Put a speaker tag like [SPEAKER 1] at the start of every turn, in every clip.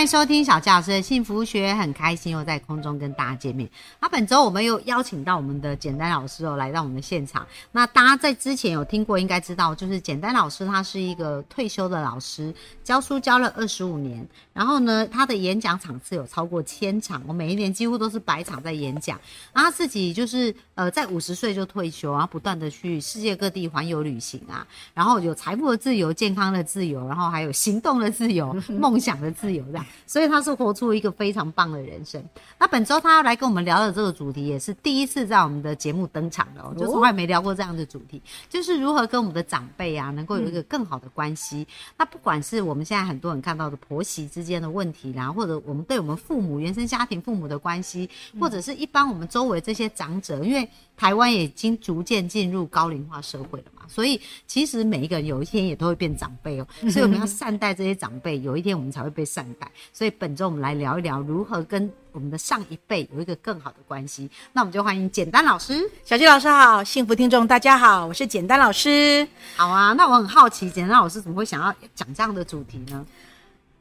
[SPEAKER 1] 欢迎收听小教师的幸福学，很开心又在空中跟大家见面。那本周我们又邀请到我们的简单老师哦，来到我们的现场。那大家在之前有听过，应该知道，就是简单老师他是一个退休的老师，教书教了二十五年。然后呢，他的演讲场次有超过千场，我每一年几乎都是百场在演讲。然后他自己就是呃，在五十岁就退休，然后不断的去世界各地环游旅行啊，然后有财富的自由、健康的自由，然后还有行动的自由、梦想的自由这样。所以他是活出一个非常棒的人生。那本周他要来跟我们聊的这个主题，也是第一次在我们的节目登场的哦，就从来没聊过这样的主题，就是如何跟我们的长辈啊，能够有一个更好的关系。那不管是我们现在很多人看到的婆媳之间的问题啦，或者我们对我们父母原生家庭父母的关系，或者是一般我们周围这些长者，因为台湾已经逐渐进入高龄化社会了嘛，所以其实每一个人有一天也都会变长辈哦，所以我们要善待这些长辈，有一天我们才会被善待。所以本周我们来聊一聊如何跟我们的上一辈有一个更好的关系。那我们就欢迎简单老师，
[SPEAKER 2] 小鸡老师好，幸福听众大家好，我是简单老师。
[SPEAKER 1] 好啊，那我很好奇，简单老师怎么会想要讲这样的主题呢？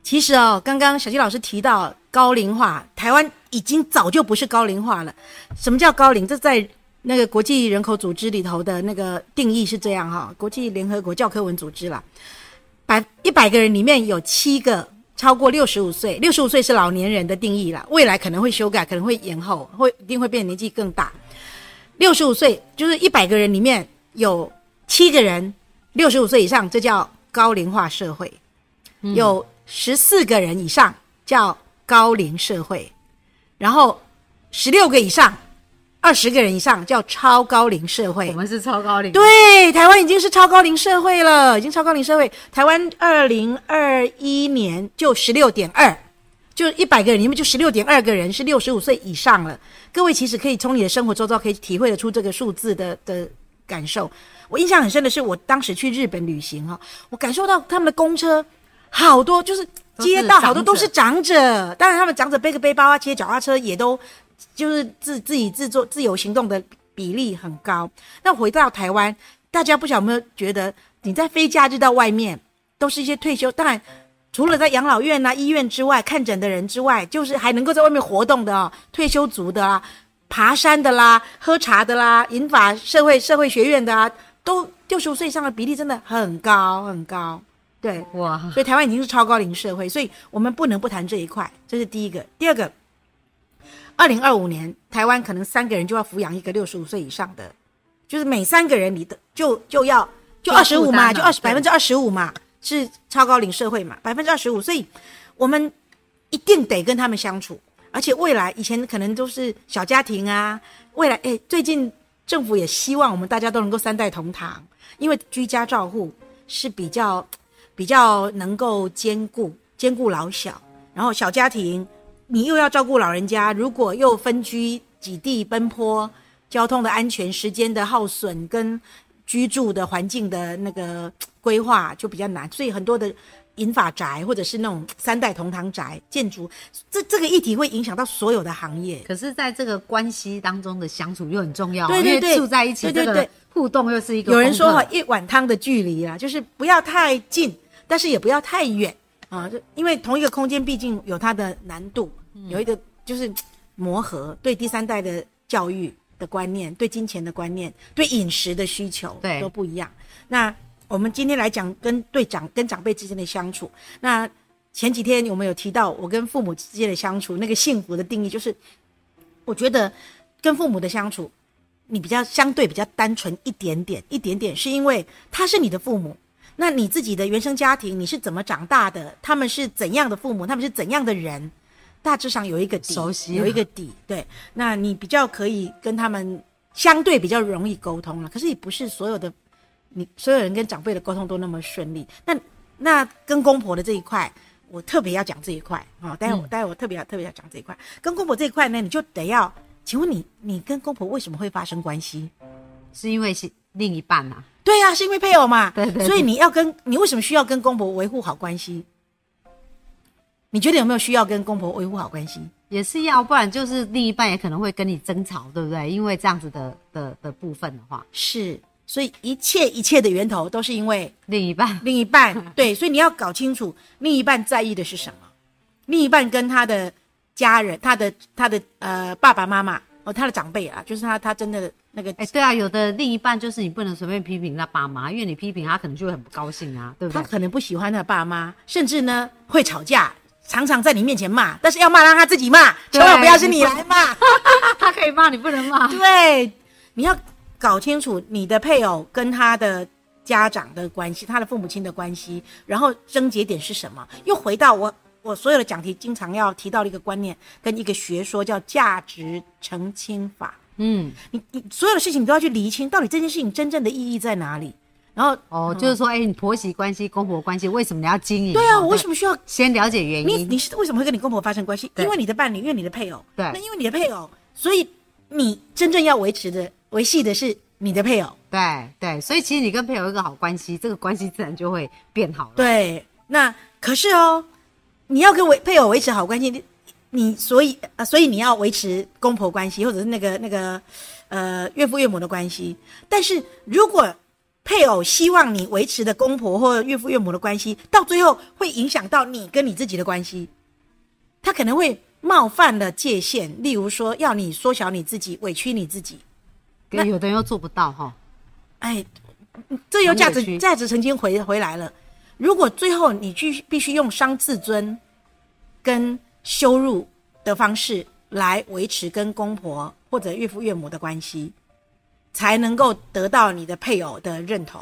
[SPEAKER 2] 其实哦，刚刚小鸡老师提到高龄化，台湾已经早就不是高龄化了。什么叫高龄？这在那个国际人口组织里头的那个定义是这样哈，国际联合国教科文组织啦，百一百个人里面有七个。超过六十五岁，六十五岁是老年人的定义了。未来可能会修改，可能会延后，会一定会变年纪更大。六十五岁就是一百个人里面有七个人六十五岁以上，这叫高龄化社会；有十四个人以上叫高龄社会，然后十六个以上。二十个人以上叫超高龄社会，
[SPEAKER 1] 我们是超高龄。
[SPEAKER 2] 对，台湾已经是超高龄社会了，已经超高龄社会。台湾二零二一年就十六点二，就一百个人里面就十六点二个人是六十五岁以上了。各位其实可以从你的生活周遭可以体会得出这个数字的的感受。我印象很深的是，我当时去日本旅行哈，我感受到他们的公车好多，就是街道好多都是长者，当然他们长者背个背包啊，骑脚踏车也都。就是自自己自作自由行动的比例很高。那回到台湾，大家不晓得有没有觉得，你在非假日到外面，都是一些退休，当然除了在养老院啊、医院之外看诊的人之外，就是还能够在外面活动的哦，退休族的啦、爬山的啦、喝茶的啦、银发社会社会学院的啊，都六十五岁以上的比例真的很高很高。对，哇，所以台湾已经是超高龄社会，所以我们不能不谈这一块，这是第一个。第二个。二零二五年，台湾可能三个人就要抚养一个六十五岁以上的，就是每三个人你的就就要就二十五嘛，就二十百分之二十五嘛，是超高龄社会嘛，百分之二十五，所以我们一定得跟他们相处，而且未来以前可能都是小家庭啊，未来哎，最近政府也希望我们大家都能够三代同堂，因为居家照护是比较比较能够兼顾兼顾老小，然后小家庭。你又要照顾老人家，如果又分居几地奔波，交通的安全、时间的耗损跟居住的环境的那个 规划就比较难，所以很多的银发宅或者是那种三代同堂宅建筑，这这个议题会影响到所有的行业。
[SPEAKER 1] 可是，在这个关系当中的相处又很重要，
[SPEAKER 2] 对对对，
[SPEAKER 1] 住在一起，对对对，互动又是一个。
[SPEAKER 2] 有人说哈，一碗汤的距离啊，就是不要太近，但是也不要太远啊，就因为同一个空间毕竟有它的难度。有一个就是磨合，对第三代的教育的观念，对金钱的观念，对饮食的需求，
[SPEAKER 1] 对
[SPEAKER 2] 都不一样。那我们今天来讲跟对长跟长辈之间的相处。那前几天我们有提到我跟父母之间的相处，那个幸福的定义就是，我觉得跟父母的相处，你比较相对比较单纯一点点，一点点，是因为他是你的父母。那你自己的原生家庭你是怎么长大的？他们是怎样的父母？他们是怎样的人？大致上有一个底，有一个底，对，那你比较可以跟他们相对比较容易沟通了。可是也不是所有的你所有人跟长辈的沟通都那么顺利。那那跟公婆的这一块，我特别要讲这一块啊。待会待会我特别要特别要讲这一块。跟公婆这一块呢，你就得要，请问你你跟公婆为什么会发生关系？
[SPEAKER 1] 是因为是另一半啊。
[SPEAKER 2] 对呀、是因为配偶嘛。
[SPEAKER 1] 对对对
[SPEAKER 2] 所以你要跟你为什么需要跟公婆维护好关系？你觉得有没有需要跟公婆维护好关系？
[SPEAKER 1] 也是要，不然就是另一半也可能会跟你争吵，对不对？因为这样子的的的部分的话，
[SPEAKER 2] 是，所以一切一切的源头都是因为
[SPEAKER 1] 另一半
[SPEAKER 2] 另一半。对，所以你要搞清楚另一半在意的是什么。另一半跟他的家人、他的他的呃爸爸妈妈哦，他的长辈啊，就是他他真的那个
[SPEAKER 1] 哎、对啊，有的另一半就是你不能随便批评他爸妈，因为你批评他可能就会很不高兴啊，对不对？
[SPEAKER 2] 他可能不喜欢他的爸妈，甚至呢会吵架，常常在你面前骂，但是要骂让他自己骂，千万不要是你来骂。
[SPEAKER 1] 他可以骂你，不能骂。
[SPEAKER 2] 对，你要搞清楚你的配偶跟他的家长的关系，他的父母亲的关系，然后症结点是什么？又回到我我所有的讲题经常要提到的一个观念跟一个学说，叫价值澄清法。
[SPEAKER 1] 嗯，
[SPEAKER 2] 你你所有的事情你都要去厘清，到底这件事情真正的意义在哪里。然后，
[SPEAKER 1] 哦，就是说，哎、你婆媳关系、公婆关系，为什么你要经营？
[SPEAKER 2] 对啊，
[SPEAKER 1] 哦
[SPEAKER 2] 我为什么需要
[SPEAKER 1] 先了解原因？
[SPEAKER 2] 你你是为什么会跟你公婆发生关系？因为你的伴侣，因为你的配偶。
[SPEAKER 1] 对
[SPEAKER 2] 那因为你的配偶，所以你真正要维持的、维系的是你的配偶。
[SPEAKER 1] 对对，所以其实你跟配偶有一个好关系，这个关系自然就会变好了。
[SPEAKER 2] 对，那可是哦，你要跟维配偶维持好关系，你你所以啊、所以你要维持公婆关系，或者是那个那个呃岳父岳母的关系。但是如果配偶希望你维持的公婆或岳父岳母的关系，到最后会影响到你跟你自己的关系，他可能会冒犯了界限，例如说要你缩小你自己，委屈你自己。
[SPEAKER 1] 那有的人又做不到哈。
[SPEAKER 2] 哎，这有价值价值曾经回回来了。如果最后你必必须用伤自尊跟羞辱的方式来维持跟公婆或者岳父岳母的关系，才能够得到你的配偶的认同。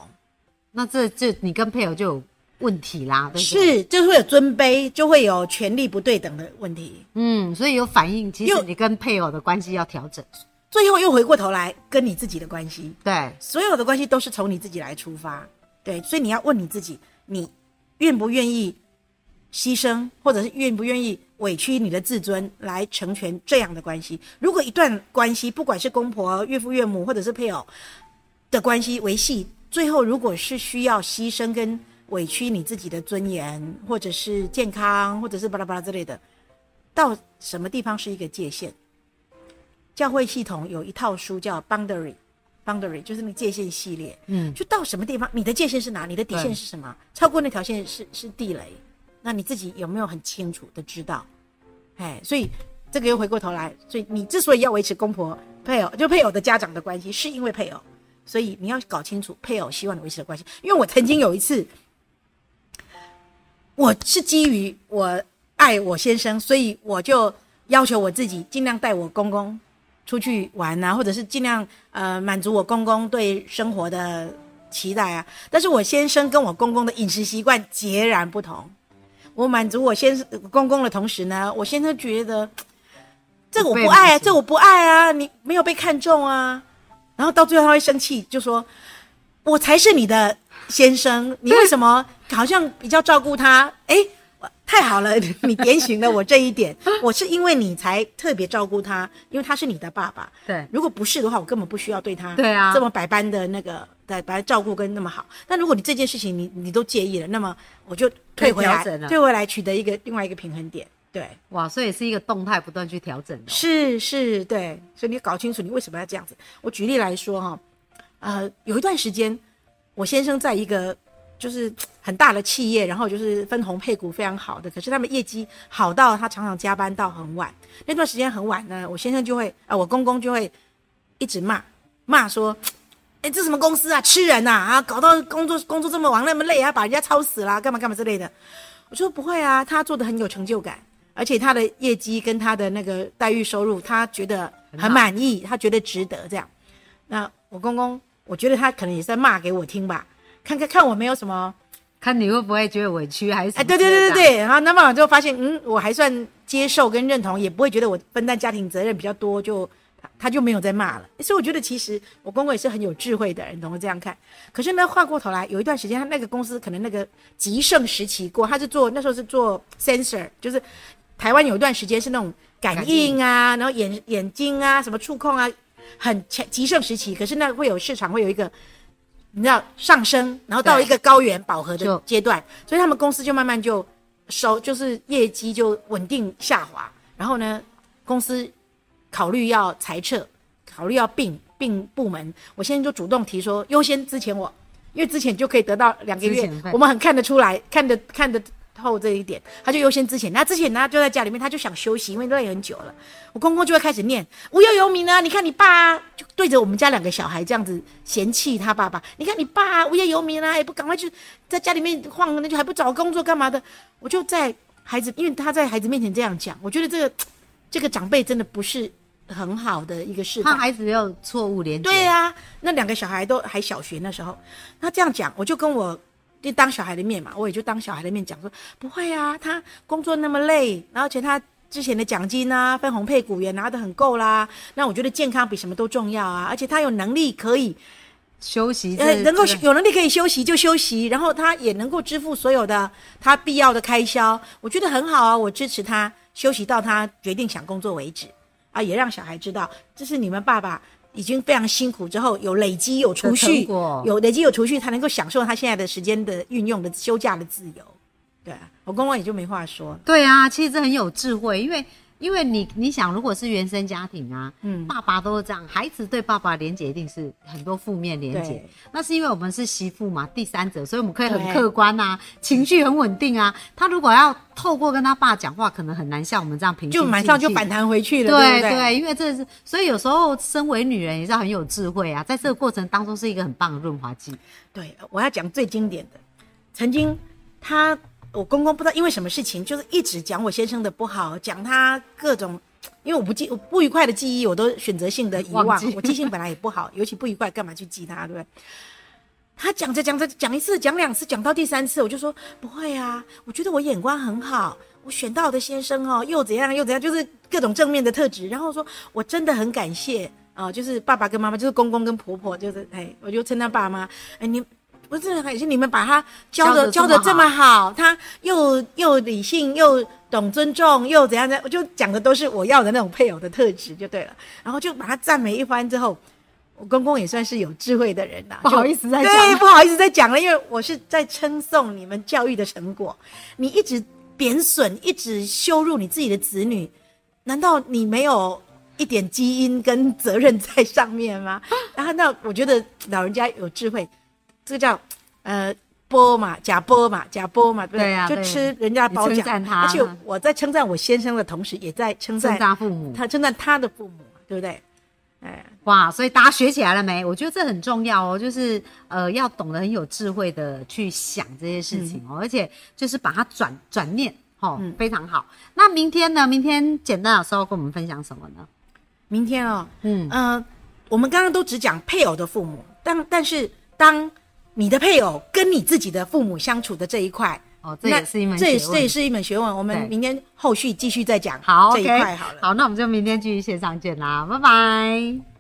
[SPEAKER 1] 那这这你跟配偶就有问题啦，对不对？，
[SPEAKER 2] 是，就会有尊卑，就会有权力不对等的问题。
[SPEAKER 1] 嗯，所以有反应，其实你跟配偶的关系要调整。
[SPEAKER 2] 最后又回过头来跟你自己的关系，
[SPEAKER 1] 对，
[SPEAKER 2] 所有的关系都是从你自己来出发，对，所以你要问你自己，你愿不愿意牺牲，或者是愿不愿意委屈你的自尊来成全这样的关系？如果一段关系，不管是公婆、岳父岳母，或者是配偶的关系维系，最后如果是需要牺牲跟委屈你自己的尊严，或者是健康，或者是巴拉巴拉之类的，到什么地方是一个界限？教会系统有一套书叫 Boundary。boundary 就是那个界限系列，
[SPEAKER 1] 嗯，
[SPEAKER 2] 就到什么地方，你的界限是哪？你的底线是什么？超过那条线是是地雷，那你自己有没有很清楚的知道？哎，所以这个又回过头来，所以你之所以要维持公婆配偶，就配偶的家长的关系，是因为配偶，所以你要搞清楚配偶希望你维持的关系。因为我曾经有一次，我是基于我爱我先生，所以我就要求我自己尽量带我公公出去玩啊，或者是尽量呃满足我公公对生活的期待啊。但是我先生跟我公公的饮食习惯截然不同。我满足我先生公公的同时呢，我先生觉得这个我不爱啊，这我不爱啊，你没有被看中啊。然后到最后他会生气，就说：“我才是你的先生，你为什么 好像比较照顾他？哎，太好了，你点醒了我这一点。我是因为你才特别照顾他，因为他是你的爸爸。
[SPEAKER 1] 对，
[SPEAKER 2] 如果不是的话，我根本不需要对他
[SPEAKER 1] 对啊
[SPEAKER 2] 这么百般的那个对百般照顾跟那么好。但如果你这件事情你你都介意了，那么我就退回来退回来取得一个另外一个平衡点。对，
[SPEAKER 1] 哇，所以是一个动态不断去调整的哦、
[SPEAKER 2] 是是，对，所以你搞清楚你为什么要这样子。我举例来说哈，呃，有一段时间，我先生在一个就是很大的企业，然后就是分红配股非常好的，可是他们业绩好到他常常加班到很晚。那段时间很晚呢，我先生就会啊、我公公就会一直骂骂说。哎，这什么公司啊，吃人呐啊搞到工作工作这么忙那么累啊，把人家操死啦，干嘛干嘛之类的。我说不会啊，他做的很有成就感，而且他的业绩跟他的那个待遇收入，他觉得很满意，他觉得值得这样。那我公公，我觉得他可能也是在骂给我听吧，看看看我没有什么，
[SPEAKER 1] 看你会不会觉得委屈，还是
[SPEAKER 2] 哎，对对对对对，然后那么就发现，嗯，我还算接受跟认同，也不会觉得我分担家庭责任比较多，就他他就没有再骂了。所以我觉得其实我公公也是很有智慧的人，懂得这样看。可是呢，换过头来，有一段时间，他那个公司可能那个极盛时期过，他是做那时候是做 sensor，就是台湾有一段时间是那种感应啊，然后眼眼睛啊，什么触控啊，很强极盛时期。可是那会有市场会有一个你知道上升，然后到一个高原饱和的阶段，所以他们公司就慢慢就收，就是业绩就稳定下滑。然后呢，公司考虑要裁撤，考虑要并并部门，我现在就主动提说优先之前我，因为之前就可以得到两个月我们很看得出来，看得看得透这一点，他就优先之前。那之前呢就在家里面，他就想休息，因为累很久了。我公公就会开始念无业游民啊，你看你爸、啊，就对着我们家两个小孩这样子嫌弃他爸爸。你看你爸、啊、无业游民啊，也不赶快去在家里面晃，那就还不找工作干嘛的？我就在孩子，因为他在孩子面前这样讲，我觉得这个这个长辈真的不是很好的一个示范。
[SPEAKER 1] 怕孩子有错误连接。
[SPEAKER 2] 对啊、那两个小孩都还小学那时候，他这样讲，我就跟我就当小孩的面嘛，我也就当小孩的面讲说，不会啊，他工作那么累，然后而且他之前的奖金啊、分红配股也拿得很够啦，那我觉得健康比什么都重要啊，而且他有能力可以
[SPEAKER 1] 休息
[SPEAKER 2] 呃，能够有能力可以休息就休息，然后他也能够支付所有的他必要的开销，我觉得很好啊，我支持他休息到他决定想工作为止啊，也让小孩知道这是你们爸爸已经非常辛苦之后有累积有储蓄有累积有储蓄，才能够享受他现在的时间的运用的休假的自由。对啊，我公公也就没话说，
[SPEAKER 1] 对啊，其实这很有智慧，因为因为你你想，如果是原生家庭啊，
[SPEAKER 2] 嗯，
[SPEAKER 1] 爸爸都是这样，孩子对爸爸连结一定是很多负面连结。那是因为我们是媳妇嘛，第三者，所以我们可以很客观啊，情绪很稳定啊。他如果要透过跟他爸讲话，可能很难像我们这样平静
[SPEAKER 2] 就马上就反弹回去了，
[SPEAKER 1] 对
[SPEAKER 2] 对？
[SPEAKER 1] 因为这是，所以有时候身为女人也是很有智慧啊，在这个过程当中是一个很棒的润滑剂。
[SPEAKER 2] 对，我要讲最经典的，曾经他我公公不知道因为什么事情，就是一直讲我先生的不好，讲他各种，因为我不记我不愉快的记忆，我都选择性的遗忘，我记性本来也不好，尤其不愉快干嘛去记他，对不对？他讲着讲着讲一次讲两次讲到第三次，我就说不会啊，我觉得我眼光很好，我选到的先生哦又怎样又怎样，就是各种正面的特质。然后说我真的很感谢啊、就是爸爸跟妈妈，就是公公跟婆婆，就是哎，我就称他爸妈，哎你。我真的很感谢你们把他教的教
[SPEAKER 1] 教得这么
[SPEAKER 2] 的这么好，他又又理性又懂尊重又怎样的，我就讲的都是我要的那种配偶的特质就对了。然后就把他赞美一番之后，我公公也算是有智慧的人啦，
[SPEAKER 1] 不好意思再讲
[SPEAKER 2] 对，不好意思再讲了，因为我是在称颂你们教育的成果。你一直贬损，一直羞辱你自己的子女，难道你没有一点基因跟责任在上面吗？然后那我觉得老人家有智慧，这个叫呃。波嘛，假波嘛，假波嘛，对不就
[SPEAKER 1] 对啊对
[SPEAKER 2] 吃人家包
[SPEAKER 1] 你称
[SPEAKER 2] 奖，
[SPEAKER 1] 赞他
[SPEAKER 2] 而且我在称赞我先生的同时，也在称赞
[SPEAKER 1] 他父母，
[SPEAKER 2] 他称赞他的父母，对不对？哎，
[SPEAKER 1] 哇，所以大家学起来了没？我觉得这很重要哦，就是呃，要懂得很有智慧的去想这些事情哦，而且就是把它转转念，哦，
[SPEAKER 2] 嗯
[SPEAKER 1] 非常好。那明天呢？明天简单老师要跟我们分享什么呢？
[SPEAKER 2] 明天哦，
[SPEAKER 1] 嗯，
[SPEAKER 2] 呃，我们刚刚都只讲配偶的父母，但但是当你的配偶跟你自己的父母相处的这一块，
[SPEAKER 1] 哦，这
[SPEAKER 2] 那
[SPEAKER 1] 也是一门学问。
[SPEAKER 2] 这也这也是一门学问。我们明天后续继续再讲
[SPEAKER 1] 好
[SPEAKER 2] 这一块好了。
[SPEAKER 1] 好，那我们就明天继续线上见啦，拜拜。